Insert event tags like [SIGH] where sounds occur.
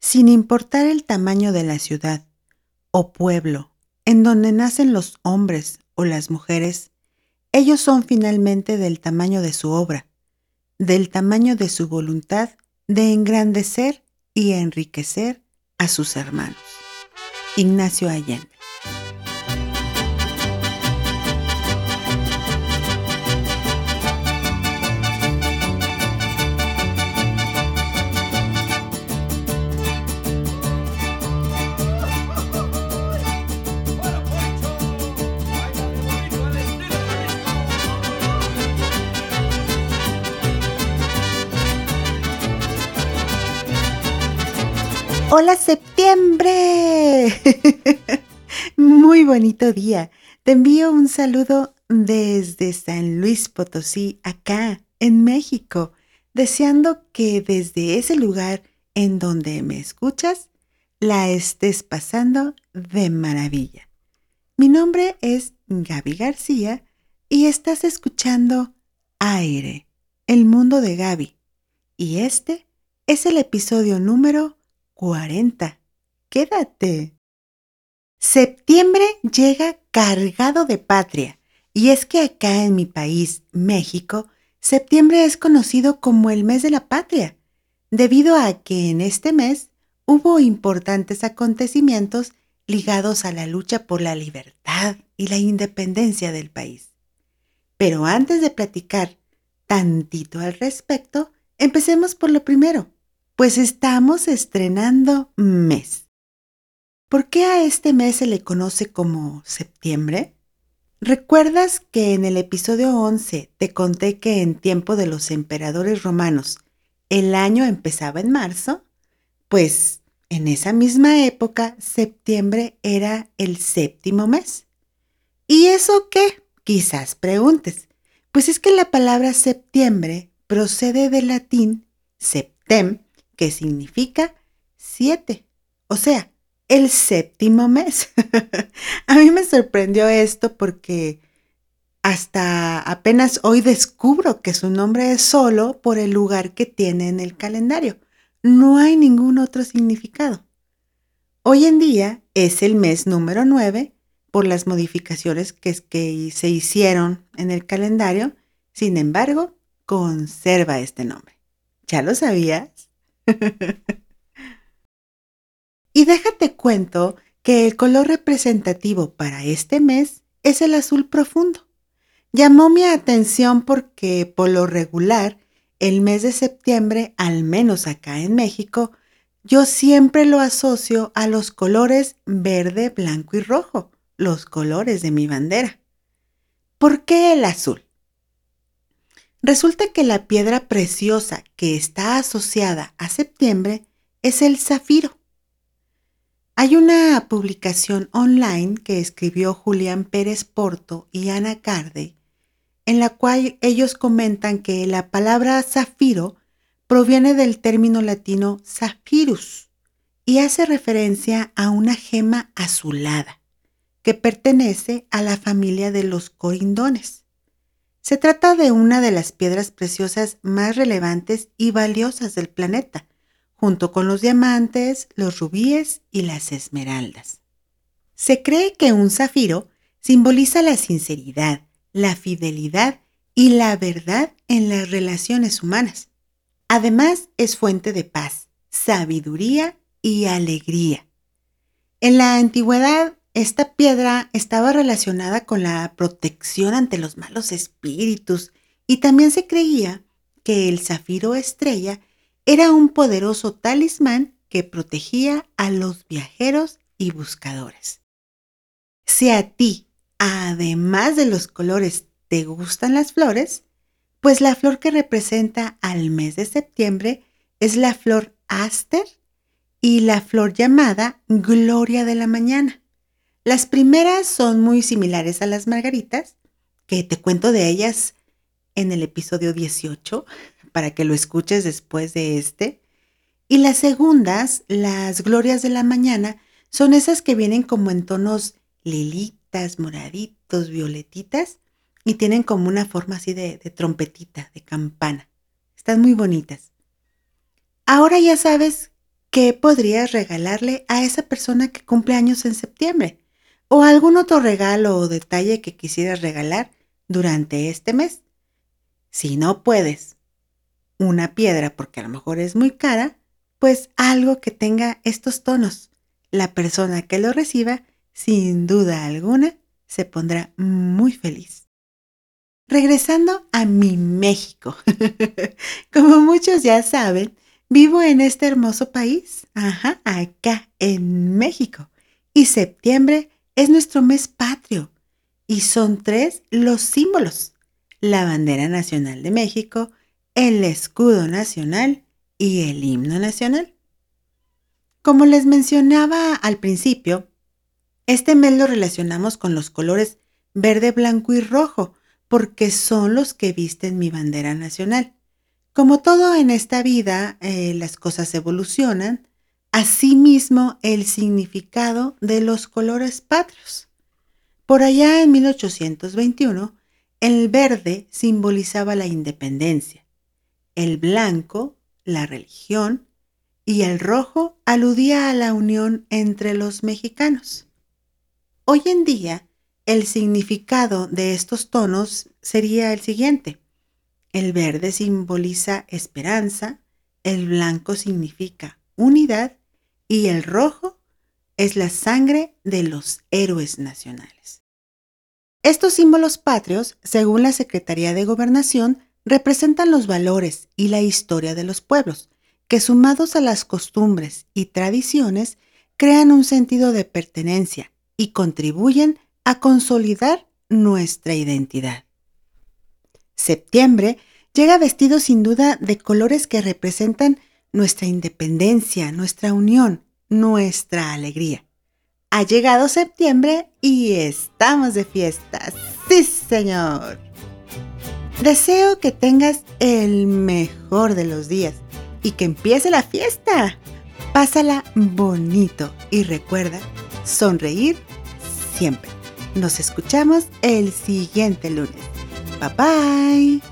sin importar el tamaño de la ciudad o pueblo en donde nacen los hombres o las mujeres, ellos son finalmente del tamaño de su obra, del tamaño de su voluntad de engrandecer y enriquecer a sus hermanos. Ignacio Allende. Hola septiembre. [LAUGHS] Muy bonito día. Te envío un saludo desde San Luis Potosí, acá, en México, deseando que desde ese lugar en donde me escuchas, la estés pasando de maravilla. Mi nombre es Gaby García y estás escuchando Aire, el mundo de Gaby. Y este es el episodio número 40. Quédate. Septiembre llega cargado de patria. Y es que acá en mi país, México, septiembre es conocido como el mes de la patria, debido a que en este mes hubo importantes acontecimientos ligados a la lucha por la libertad y la independencia del país. Pero antes de platicar tantito al respecto, empecemos por lo primero pues estamos estrenando mes. ¿Por qué a este mes se le conoce como septiembre? ¿Recuerdas que en el episodio 11 te conté que en tiempo de los emperadores romanos el año empezaba en marzo? Pues en esa misma época septiembre era el séptimo mes. ¿Y eso qué? Quizás preguntes. Pues es que la palabra septiembre procede del latín septem, que significa siete, o sea, el séptimo mes. [LAUGHS] a mí me sorprendió esto porque hasta apenas hoy descubro que su nombre es solo por el lugar que tiene en el calendario. No hay ningún otro significado. Hoy en día es el mes número 9 por las modificaciones que, que se hicieron en el calendario. Sin embargo, conserva este nombre. ¿Ya lo sabías? [LAUGHS] y déjate cuento que el color representativo para este mes es el azul profundo. Llamó mi atención porque por lo regular el mes de septiembre, al menos acá en México, yo siempre lo asocio a los colores verde, blanco y rojo, los colores de mi bandera. ¿Por qué el azul? Resulta que la piedra preciosa que está asociada a septiembre es el zafiro. Hay una publicación online que escribió Julián Pérez Porto y Ana Carde, en la cual ellos comentan que la palabra zafiro proviene del término latino zafirus y hace referencia a una gema azulada que pertenece a la familia de los corindones. Se trata de una de las piedras preciosas más relevantes y valiosas del planeta, junto con los diamantes, los rubíes y las esmeraldas. Se cree que un zafiro simboliza la sinceridad, la fidelidad y la verdad en las relaciones humanas. Además, es fuente de paz, sabiduría y alegría. En la antigüedad, esta piedra estaba relacionada con la protección ante los malos espíritus y también se creía que el zafiro estrella era un poderoso talismán que protegía a los viajeros y buscadores. Si a ti, además de los colores, te gustan las flores, pues la flor que representa al mes de septiembre es la flor aster y la flor llamada gloria de la mañana. Las primeras son muy similares a las margaritas, que te cuento de ellas en el episodio 18, para que lo escuches después de este. Y las segundas, las glorias de la mañana, son esas que vienen como en tonos lilitas, moraditos, violetitas, y tienen como una forma así de, trompetita, de campana. Están muy bonitas. Ahora ya sabes ¿qué podrías regalarle a esa persona que cumple años en septiembre? ¿O algún otro regalo o detalle que quisieras regalar durante este mes? Si no puedes una piedra porque a lo mejor es muy cara, pues algo que tenga estos tonos. La persona que lo reciba, sin duda alguna, se pondrá muy feliz. Regresando a mi México. [LAUGHS] Como muchos ya saben, vivo en este hermoso país, ajá, acá en México. Y septiembre es nuestro mes patrio. Y son tres los símbolos. La bandera nacional de México, el escudo nacional y el himno nacional. Como les mencionaba al principio, este mes lo relacionamos con los colores verde, blanco y rojo, porque son los que visten mi bandera nacional. Como todo en esta vida, eh, las cosas evolucionan, asimismo el significado de los colores patrios. Por allá en 1821, el verde simbolizaba la independencia, el blanco la religión y el rojo aludía a la unión entre los mexicanos. Hoy en día, el significado de estos tonos sería el siguiente. El verde simboliza esperanza, el blanco significa unidad y el rojo es la sangre de los héroes nacionales. Estos símbolos patrios, según la Secretaría de Gobernación, representan los valores y la historia de los pueblos, que sumados a las costumbres y tradiciones crean un sentido de pertenencia y contribuyen a consolidar nuestra identidad. Septiembre llega vestido sin duda de colores que representan nuestra independencia, nuestra unión, nuestra alegría. Ha llegado septiembre y estamos de fiesta. Sí, señor. Deseo que tengas el mejor de los días y que empiece la fiesta. Pásala bonito y recuerda sonreír siempre. Nos escuchamos el siguiente lunes. Bye bye.